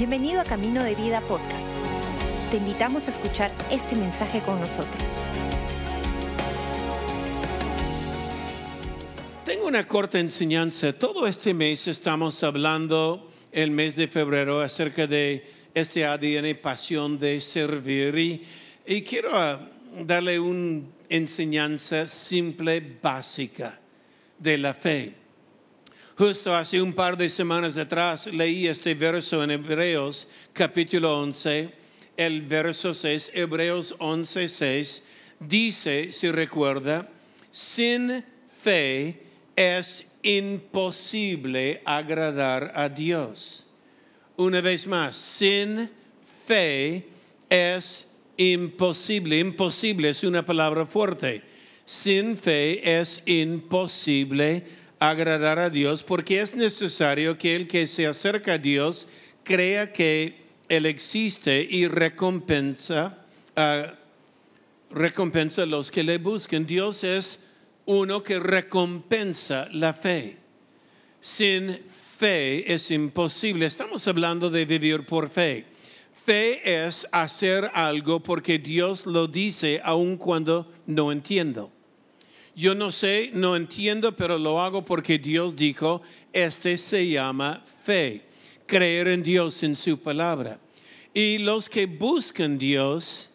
Bienvenido a Camino de Vida Podcast. Te invitamos a escuchar este mensaje con nosotros. Tengo una corta enseñanza. Todo este mes estamos hablando, el mes de febrero, acerca de este ADN, pasión de servir. Y, y quiero ah, darle una enseñanza simple, básica de la fe. Justo hace un par de semanas atrás leí este verso en Hebreos capítulo 11, el verso 6, Hebreos 11, 6, dice, si recuerda, sin fe es imposible agradar a Dios. Una vez más, sin fe es imposible. Imposible es una palabra fuerte. Sin fe es imposible agradar a Dios porque es necesario que el que se acerca a Dios crea que Él existe y recompensa, recompensa a los que le busquen. Dios es uno que recompensa la fe. Sin fe es imposible. Estamos hablando de vivir por fe. Fe es hacer algo porque Dios lo dice aun cuando no entiendo. Yo no sé, no entiendo, pero lo hago porque Dios dijo, este se llama fe, creer en Dios, en su palabra. Y los que buscan Dios,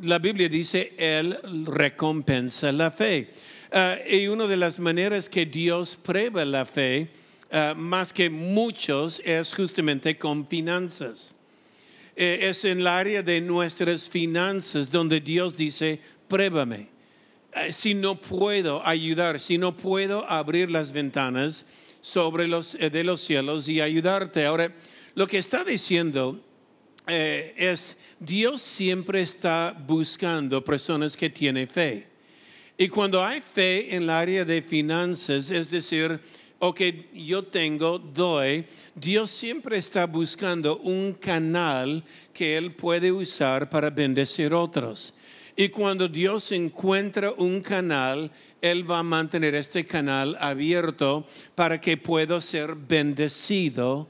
la Biblia dice, Él recompensa la fe. Ah, y una de las maneras que Dios prueba la fe, ah, más que muchos, es justamente con finanzas. Eh, es en el área de nuestras finanzas donde Dios dice, pruébame si no puedo ayudar, si no puedo abrir las ventanas sobre los eh, de los cielos y ayudarte. Ahora, lo que está diciendo eh, es Dios siempre está buscando personas que tienen fe. Y cuando hay fe en el área de finanzas, es decir, o que yo tengo, doy, Dios siempre está buscando un canal que Él puede usar para bendecir otros. Y cuando Dios encuentra un canal, Él va a mantener este canal abierto para que pueda ser bendecido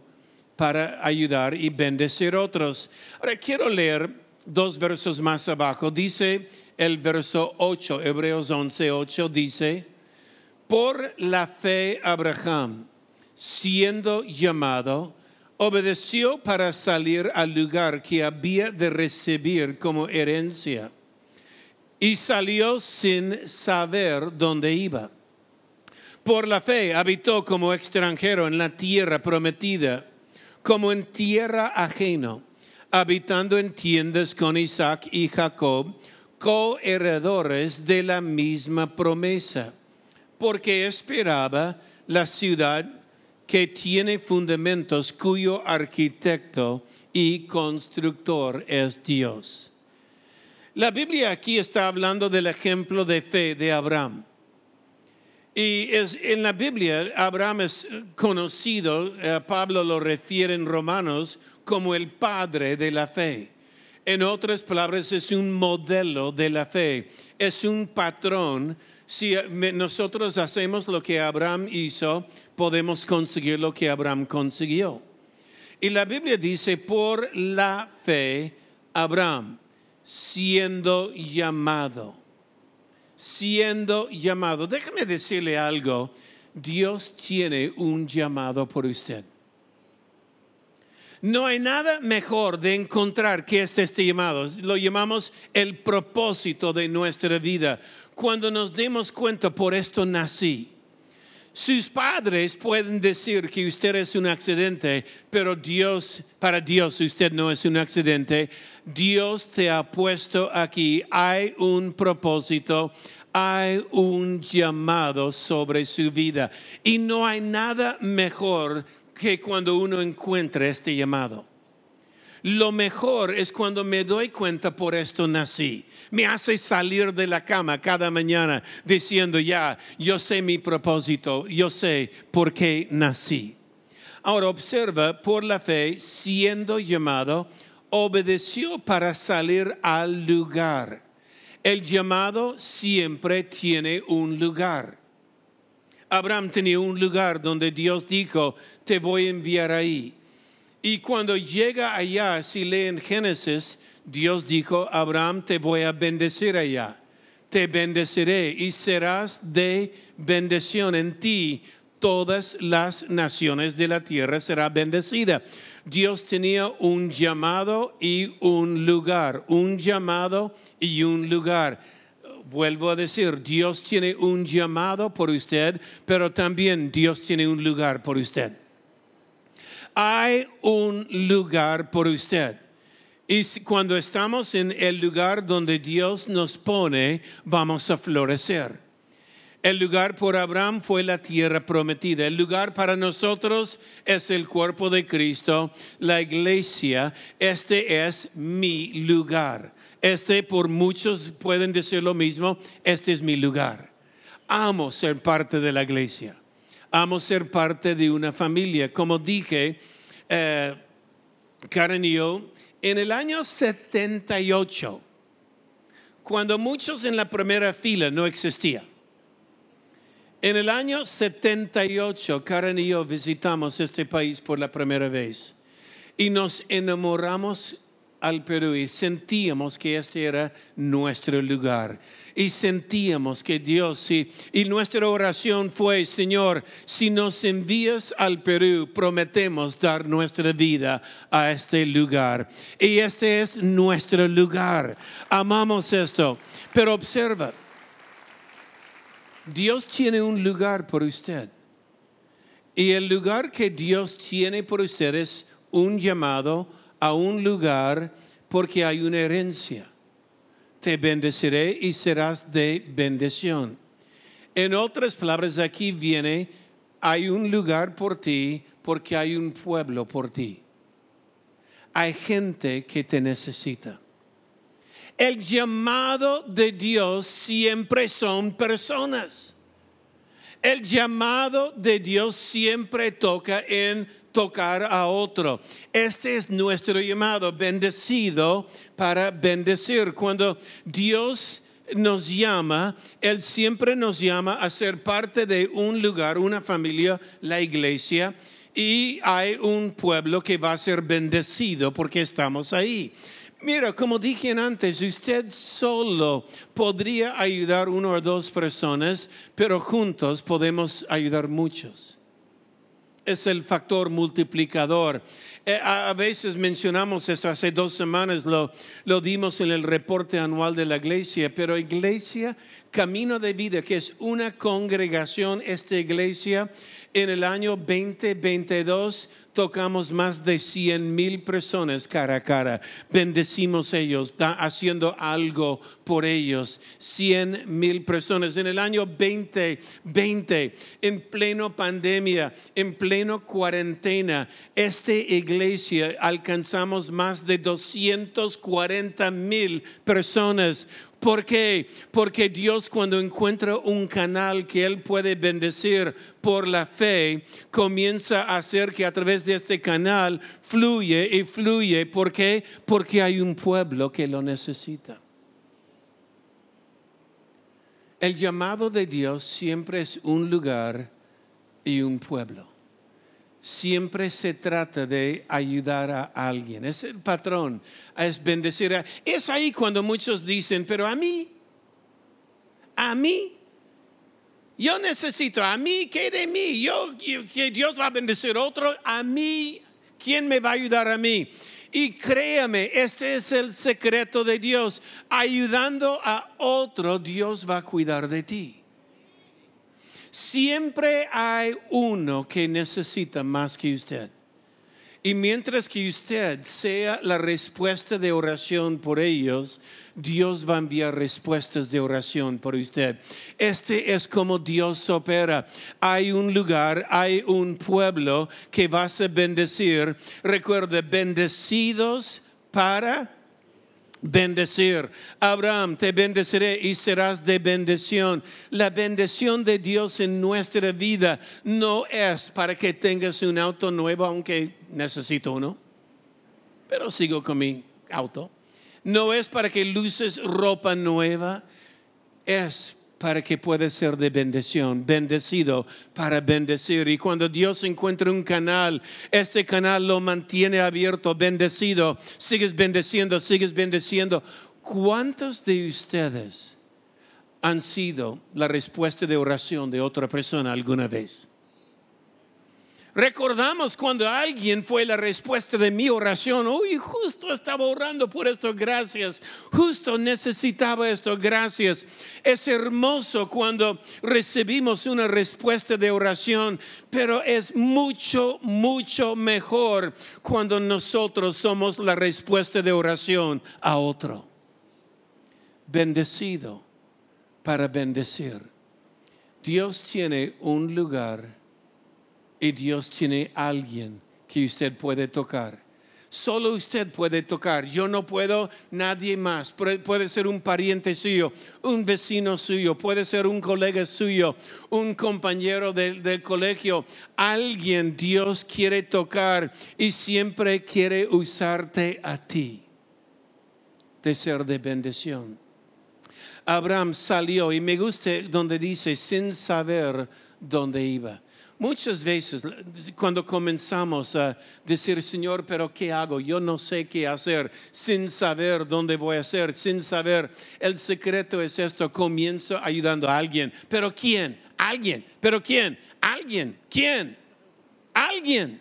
para ayudar y bendecir otros. Ahora quiero leer dos versos más abajo. Dice el verso 8, Hebreos 11, 8, dice, por la fe Abraham, siendo llamado, obedeció para salir al lugar que había de recibir como herencia y salió sin saber dónde iba. Por la fe habitó como extranjero en la tierra prometida, como en tierra ajeno, habitando en tiendas con Isaac y Jacob, coheredores de la misma promesa, porque esperaba la ciudad que tiene fundamentos, cuyo arquitecto y constructor es Dios. La Biblia aquí está hablando del ejemplo de fe de Abraham. Y es, en la Biblia Abraham es conocido, eh, Pablo lo refiere en Romanos como el padre de la fe. En otras palabras, es un modelo de la fe, es un patrón. Si nosotros hacemos lo que Abraham hizo, podemos conseguir lo que Abraham consiguió. Y la Biblia dice, por la fe, Abraham siendo llamado. Siendo llamado. Déjame decirle algo. Dios tiene un llamado por usted. No hay nada mejor de encontrar que es este llamado. Lo llamamos el propósito de nuestra vida. Cuando nos demos cuenta, por esto nací. Sus padres pueden decir que usted es un accidente, pero Dios, para Dios usted no es un accidente. Dios te ha puesto aquí. Hay un propósito, hay un llamado sobre su vida. Y no hay nada mejor que cuando uno encuentra este llamado. Lo mejor es cuando me doy cuenta por esto nací. Me hace salir de la cama cada mañana diciendo, ya, yo sé mi propósito, yo sé por qué nací. Ahora observa, por la fe, siendo llamado, obedeció para salir al lugar. El llamado siempre tiene un lugar. Abraham tenía un lugar donde Dios dijo, te voy a enviar ahí. Y cuando llega allá, si leen Génesis, Dios dijo, Abraham, te voy a bendecir allá. Te bendeciré y serás de bendición en ti. Todas las naciones de la tierra será bendecida. Dios tenía un llamado y un lugar, un llamado y un lugar. Vuelvo a decir, Dios tiene un llamado por usted, pero también Dios tiene un lugar por usted. Hay un lugar por usted. Y cuando estamos en el lugar donde Dios nos pone, vamos a florecer. El lugar por Abraham fue la tierra prometida. El lugar para nosotros es el cuerpo de Cristo, la iglesia. Este es mi lugar. Este por muchos pueden decir lo mismo. Este es mi lugar. Amo ser parte de la iglesia. Amo ser parte de una familia. Como dije, eh, Karen y yo, en el año 78, cuando muchos en la primera fila no existían, en el año 78, Karen y yo visitamos este país por la primera vez y nos enamoramos al Perú y sentíamos que este era nuestro lugar. Y sentíamos que Dios, y, y nuestra oración fue, Señor, si nos envías al Perú, prometemos dar nuestra vida a este lugar. Y este es nuestro lugar. Amamos esto. Pero observa, Dios tiene un lugar por usted. Y el lugar que Dios tiene por usted es un llamado a un lugar porque hay una herencia. Te bendeciré y serás de bendición. En otras palabras, aquí viene, hay un lugar por ti porque hay un pueblo por ti. Hay gente que te necesita. El llamado de Dios siempre son personas. El llamado de Dios siempre toca en tocar a otro. Este es nuestro llamado, bendecido para bendecir. Cuando Dios nos llama, Él siempre nos llama a ser parte de un lugar, una familia, la iglesia, y hay un pueblo que va a ser bendecido porque estamos ahí. Mira, como dije antes, usted solo podría ayudar uno o dos personas, pero juntos podemos ayudar muchos. Es el factor multiplicador. Eh, a veces mencionamos esto, hace dos semanas lo, lo dimos en el reporte anual de la iglesia, pero iglesia, camino de vida, que es una congregación, esta iglesia, en el año 2022 tocamos más de 100 mil personas cara a cara. Bendecimos ellos, haciendo algo por ellos. 100 mil personas. En el año 2020, en pleno pandemia, en pleno cuarentena, esta iglesia alcanzamos más de 240 mil personas ¿Por qué? Porque Dios cuando encuentra un canal que Él puede bendecir por la fe, comienza a hacer que a través de este canal fluye y fluye. ¿Por qué? Porque hay un pueblo que lo necesita. El llamado de Dios siempre es un lugar y un pueblo siempre se trata de ayudar a alguien. Es el patrón, es bendecir. A, es ahí cuando muchos dicen, pero a mí, a mí, yo necesito, a mí, ¿qué de mí? Yo, que Dios va a bendecir otro, a mí, ¿quién me va a ayudar a mí? Y créame, este es el secreto de Dios. Ayudando a otro, Dios va a cuidar de ti. Siempre hay uno que necesita más que usted. Y mientras que usted sea la respuesta de oración por ellos, Dios va a enviar respuestas de oración por usted. Este es como Dios opera. Hay un lugar, hay un pueblo que vas a bendecir. Recuerde, bendecidos para bendecir. Abraham, te bendeciré y serás de bendición. La bendición de Dios en nuestra vida no es para que tengas un auto nuevo, aunque necesito uno, pero sigo con mi auto. No es para que luces ropa nueva, es para que pueda ser de bendición, bendecido para bendecir. Y cuando Dios encuentra un canal, ese canal lo mantiene abierto, bendecido, sigues bendeciendo, sigues bendeciendo. ¿Cuántos de ustedes han sido la respuesta de oración de otra persona alguna vez? Recordamos cuando alguien fue la respuesta de mi oración. Uy, justo estaba orando por esto, gracias. Justo necesitaba esto, gracias. Es hermoso cuando recibimos una respuesta de oración, pero es mucho, mucho mejor cuando nosotros somos la respuesta de oración a otro. Bendecido para bendecir. Dios tiene un lugar y Dios tiene alguien que usted puede tocar. Solo usted puede tocar. Yo no puedo, nadie más. Puede ser un pariente suyo, un vecino suyo, puede ser un colega suyo, un compañero del, colegio. Alguien Dios quiere tocar y siempre quiere usarte a ti de ser de bendición. Abraham salió y me gusta donde dice sin saber dónde iba. Muchas veces cuando comenzamos a decir, Señor, pero ¿qué hago? Yo no sé qué hacer, sin saber dónde voy a hacer, sin saber. El secreto es esto, comienzo ayudando a alguien. ¿Pero quién? Alguien. ¿Pero quién? Alguien. ¿Quién? Alguien.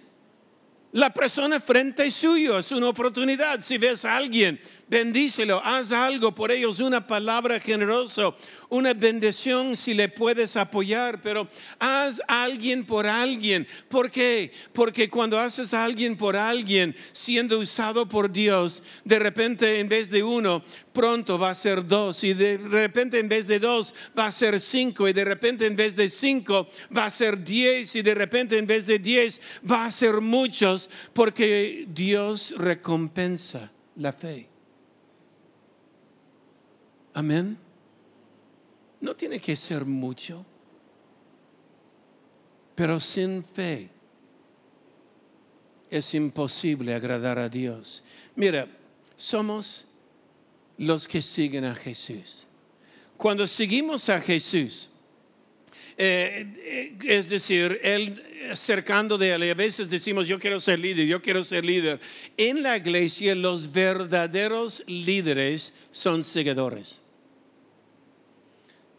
La persona frente suyo es una oportunidad. Si ves a alguien bendícelo, haz algo por ellos, una palabra generosa, una bendición si le puedes apoyar, pero haz alguien por alguien. ¿Por qué? Porque cuando haces a alguien por alguien, siendo usado por Dios, de repente en vez de uno, pronto va a ser dos, y de repente en vez de dos va a ser cinco, y de repente en vez de cinco va a ser diez, y de repente en vez de diez va a ser muchos, porque Dios recompensa la fe. Amén. No tiene que ser mucho, pero sin fe es imposible agradar a Dios. Mira, somos los que siguen a Jesús. Cuando seguimos a Jesús, eh, eh, es decir, Él acercando de Él, y a veces decimos, yo quiero ser líder, yo quiero ser líder. En la iglesia los verdaderos líderes son seguidores.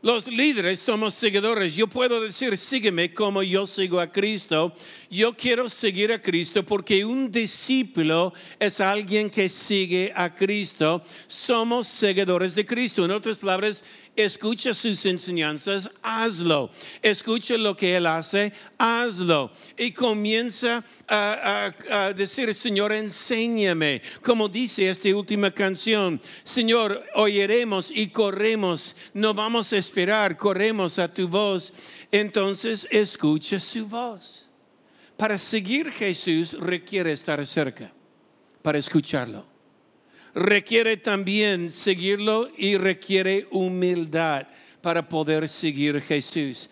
Los líderes somos seguidores. Yo puedo decir, sígueme como yo sigo a Cristo. Yo quiero seguir a Cristo porque un discípulo es alguien que sigue a Cristo. Somos seguidores de Cristo. En otras palabras, escucha sus enseñanzas, hazlo. Escucha lo que Él hace, hazlo. Y comienza a, decir, Señor, enséñame. Como dice esta última canción, Señor, oiremos y corremos. No vamos a esperar, corremos a tu voz. Entonces escucha su voz. Para seguir Jesús requiere estar cerca, para escucharlo requiere también seguirlo y requiere humildad para poder seguir Jesús.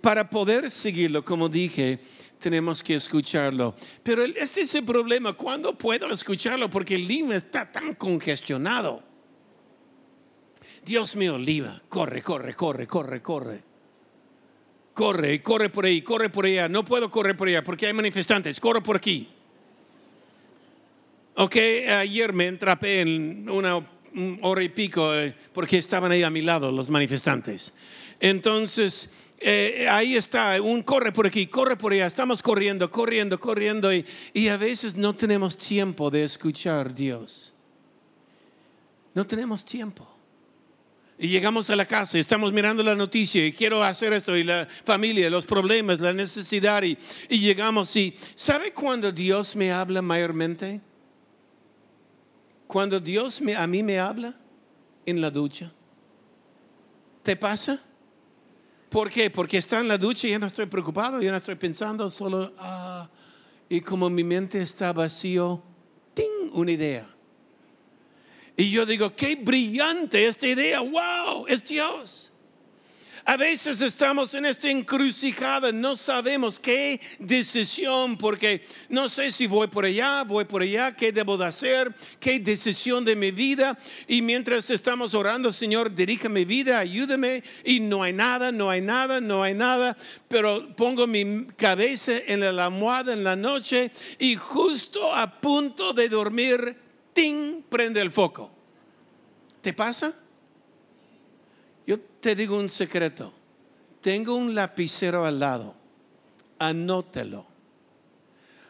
Para poder seguirlo, como dije, tenemos que escucharlo. Pero este es el problema. ¿Cuándo puedo escucharlo? Porque Lima está tan congestionado. Dios mío, Lima, corre, corre, corre, corre, corre. Corre, corre por ahí, corre por allá. No puedo correr por allá porque hay manifestantes. Corre por aquí. Ok, ayer me entrapé en una hora y pico eh, porque estaban ahí a mi lado los manifestantes. Entonces, eh, ahí está, un corre por aquí, corre por allá, estamos corriendo, corriendo, corriendo y, y a veces no tenemos tiempo de escuchar Dios. No tenemos tiempo. Y llegamos a la casa y estamos mirando la noticia y quiero hacer esto y la familia, los problemas, la necesidad y, y llegamos y ¿sabe cuando Dios me habla mayormente? Cuando Dios a mí me habla en la ducha, ¿te pasa? ¿Por qué? Porque está en la ducha y ya no estoy preocupado, ya no estoy pensando, solo, ah, y como mi mente está vacío, ¡ting! Una idea. Y yo digo, qué brillante esta idea, wow, es Dios. A veces estamos en esta encrucijada, no sabemos qué decisión, porque no sé si voy por allá, voy por allá, qué debo de hacer, qué decisión de mi vida. Y mientras estamos orando, Señor, dirija mi vida, ayúdame. Y no hay nada, no hay nada, no hay nada. Pero pongo mi cabeza en la almohada en la noche y justo a punto de dormir, ¡ting! prende el foco. ¿Te pasa? Yo te digo un secreto. Tengo un lapicero al lado. Anótelo.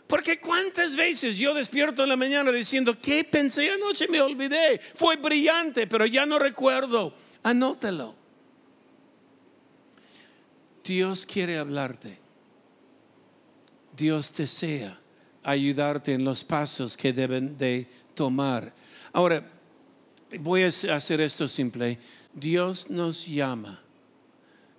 Porque cuántas veces yo despierto en la mañana diciendo, ¿qué pensé anoche? Me olvidé. Fue brillante, pero ya no recuerdo. Anótelo. Dios quiere hablarte. Dios desea ayudarte en los pasos que deben de tomar. Ahora, voy a hacer esto simple. Dios nos llama.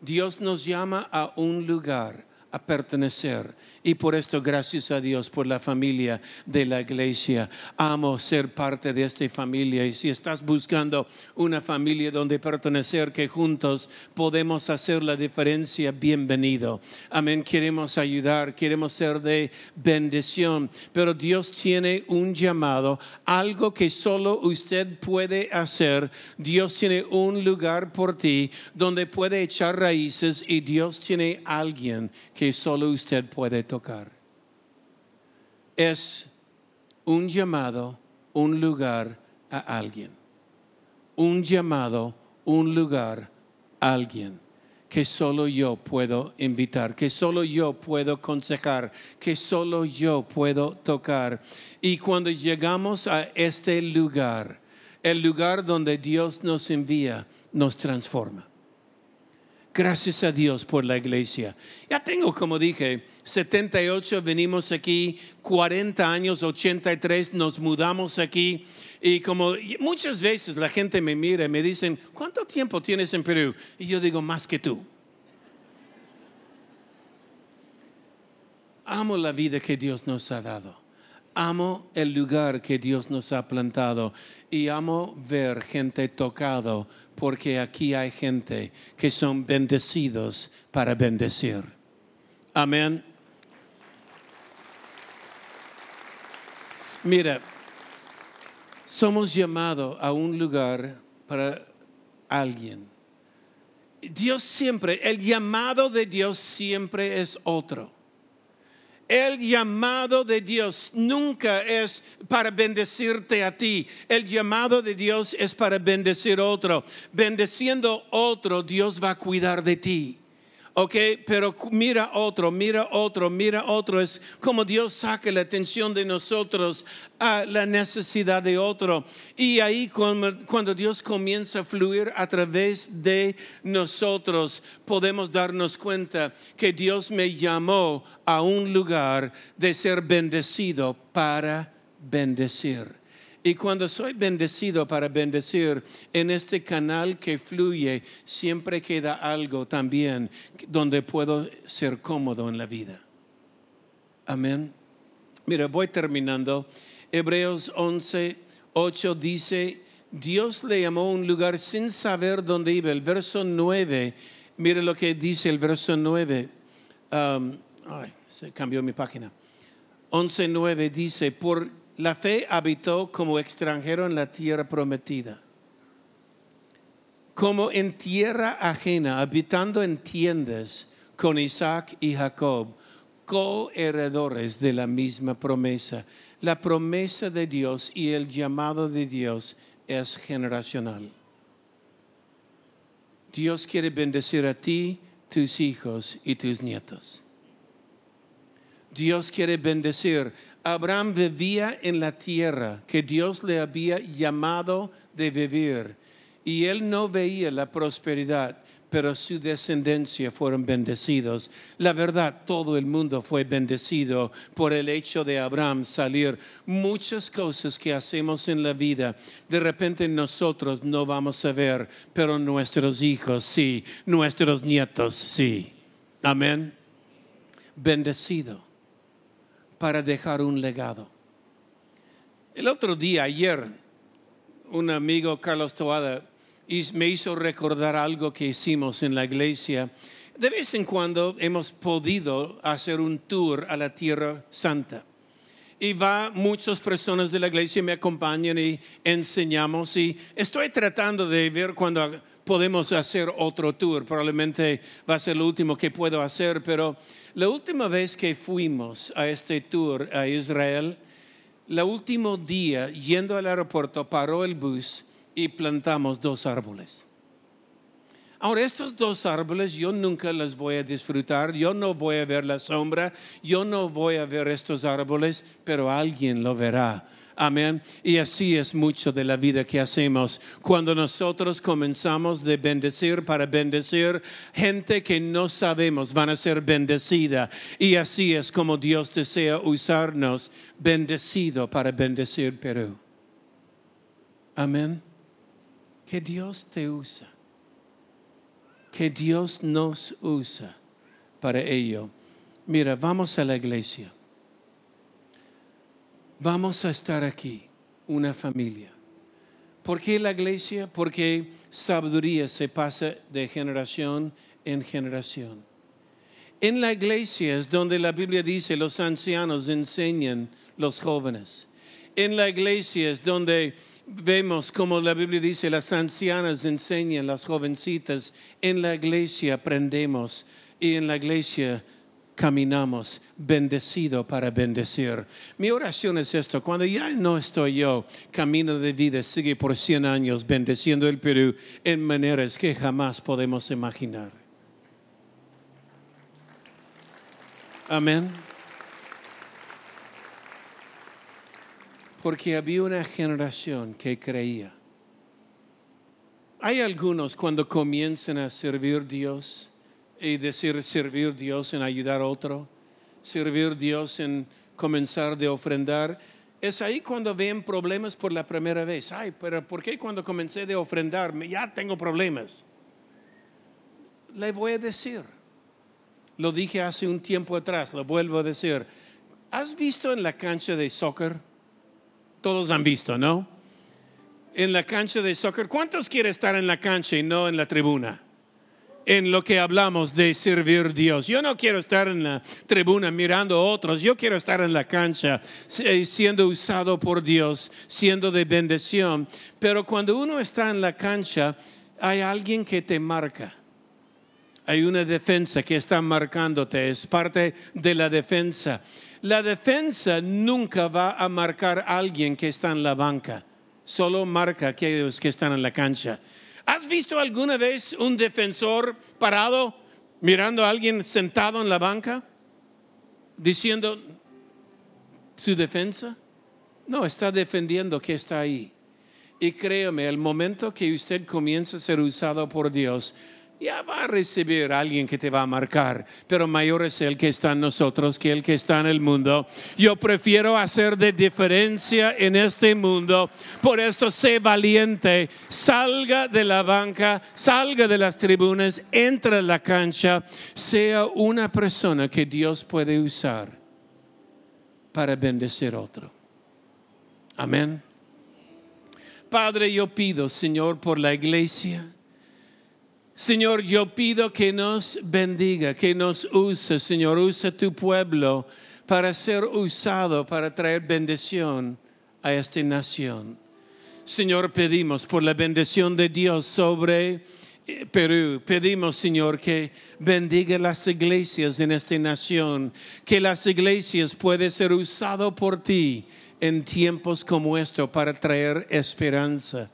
Dios nos llama a un lugar, a pertenecer. Y por esto, gracias a Dios por la familia de la iglesia. Amo ser parte de esta familia. Y si estás buscando una familia donde pertenecer, que juntos podemos hacer la diferencia, bienvenido. Amén. Queremos ayudar, queremos ser de bendición. Pero Dios tiene un llamado, algo que solo usted puede hacer. Dios tiene un lugar por ti donde puede echar raíces y Dios tiene alguien que solo usted puede tocar es un llamado, un lugar a alguien. Un llamado, un lugar a alguien que solo yo puedo invitar, que solo yo puedo aconsejar, que solo yo puedo tocar. Y cuando llegamos a este lugar, el lugar donde Dios nos envía, nos transforma. Gracias a Dios por la iglesia. Ya tengo, como dije, 78, venimos aquí, 40 años, 83, nos mudamos aquí. Y como muchas veces la gente me mira y me dicen, ¿cuánto tiempo tienes en Perú? Y yo digo, más que tú. Amo la vida que Dios nos ha dado. Amo el lugar que Dios nos ha plantado y amo ver gente tocado porque aquí hay gente que son bendecidos para bendecir. Amén. Mira, somos llamados a un lugar para alguien. Dios siempre, el llamado de Dios siempre es otro. El llamado de Dios nunca es para bendecirte a ti. El llamado de Dios es para bendecir otro. Bendeciendo otro, Dios va a cuidar de ti. ¿Ok? Pero mira otro, mira otro, mira otro. Es como Dios saca la atención de nosotros a la necesidad de otro. Y ahí cuando, Dios comienza a fluir a través de nosotros, podemos darnos cuenta que Dios me llamó a un lugar de ser bendecido para bendecir. Y cuando soy bendecido para bendecir, en este canal que fluye, siempre queda algo también donde puedo ser cómodo en la vida. Amén. Mira, voy terminando. Hebreos 11, 8 dice, Dios le llamó a un lugar sin saber dónde iba. El verso 9, mire lo que dice el verso 9. Um, ay, se cambió mi página. 11, 9 dice, por la fe habitó como extranjero en la tierra prometida, como en tierra ajena, habitando en tiendas con Isaac y Jacob, coheredores de la misma promesa. La promesa de Dios y el llamado de Dios es generacional. Dios quiere bendecir a ti, tus hijos y tus nietos. Dios quiere bendecir Abraham vivía en la tierra que Dios le había llamado de vivir y él no veía la prosperidad, pero su descendencia fueron bendecidos. La verdad, todo el mundo fue bendecido por el hecho de Abraham salir. Muchas cosas que hacemos en la vida, de repente nosotros no vamos a ver, pero nuestros hijos sí, nuestros nietos sí. Amén. Bendecido para dejar un legado. El otro día, ayer, un amigo, Carlos Toada, me hizo recordar algo que hicimos en la iglesia. De vez en cuando hemos podido hacer un tour a la Tierra Santa. Y va muchas personas de la iglesia me acompañan y enseñamos. Y estoy tratando de ver cuando podemos hacer otro tour. Probablemente va a ser lo último que puedo hacer, pero la última vez que fuimos a este tour a Israel, el último día yendo al aeropuerto paró el bus y plantamos dos árboles. Ahora, estos dos árboles yo nunca los voy a disfrutar, yo no voy a ver la sombra, yo no voy a ver estos árboles, pero alguien lo verá. Amén. Y así es mucho de la vida que hacemos. Cuando nosotros comenzamos de bendecir para bendecir, gente que no sabemos van a ser bendecida. Y así es como Dios desea usarnos bendecido para bendecir Perú. Amén. Que Dios te usa. Que Dios nos usa para ello. Mira, vamos a la iglesia. Vamos a estar aquí, una familia. ¿Por qué la iglesia? Porque sabiduría se pasa de generación en generación. En la iglesia es donde la Biblia dice los ancianos enseñan los jóvenes. En la iglesia es donde vemos como la Biblia dice las ancianas enseñan las jovencitas. En la iglesia aprendemos y en la iglesia caminamos bendecido para bendecir. Mi oración es esto, cuando ya no estoy yo, camino de vida sigue por 100 años bendeciendo el Perú en maneras que jamás podemos imaginar. Amén. Porque había una generación que creía. Hay algunos cuando comienzan a servir a Dios, y decir servir Dios en ayudar a otro, servir Dios en comenzar de ofrendar. Es ahí cuando ven problemas por la primera vez. Ay, pero ¿por qué cuando comencé de ofrendar ya tengo problemas? Le voy a decir. Lo dije hace un tiempo atrás, lo vuelvo a decir. ¿Has visto en la cancha de soccer? Todos han visto, ¿no? En la cancha de soccer, ¿cuántos quieren estar en la cancha y no en la tribuna? En lo que hablamos de servir a Dios. Yo no quiero estar en la tribuna mirando a otros, yo quiero estar en la cancha eh, siendo usado por Dios, siendo de bendición. Pero cuando uno está en la cancha, hay alguien que te marca. Hay una defensa que está marcándote, es parte de la defensa. La defensa nunca va a marcar a alguien que está en la banca, solo marca a aquellos que están en la cancha. ¿Has visto alguna vez un defensor parado mirando a alguien sentado en la banca diciendo su defensa? No, está defendiendo que está ahí. Y créeme, el momento que usted comienza a ser usado por Dios, ya va a recibir alguien que te va a marcar, pero mayor es el que está en nosotros que el que está en el mundo. Yo prefiero hacer de diferencia en este mundo, por esto sé valiente, salga de la banca, salga de las tribunas, entra en la cancha, sea una persona que Dios puede usar para bendecir a otro. Amén. Padre, yo pido, Señor, por la iglesia Señor, yo pido que nos bendiga, que nos use, Señor, usa tu pueblo para ser usado, para traer bendición a esta nación. Señor, pedimos por la bendición de Dios sobre eh, Perú. Pedimos, Señor, que bendiga las iglesias en esta nación, que las iglesias puedan ser usadas por ti en tiempos como estos para traer esperanza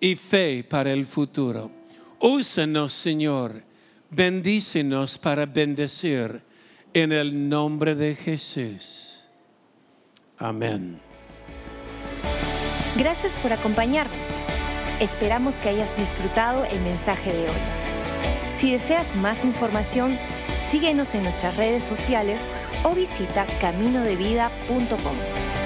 y fe para el futuro. Úsanos, Señor. Bendícenos para bendecir en el nombre de Jesús. Amén. Gracias por acompañarnos. Esperamos que hayas disfrutado el mensaje de hoy. Si deseas más información, síguenos en nuestras redes sociales o visita caminodevida.com.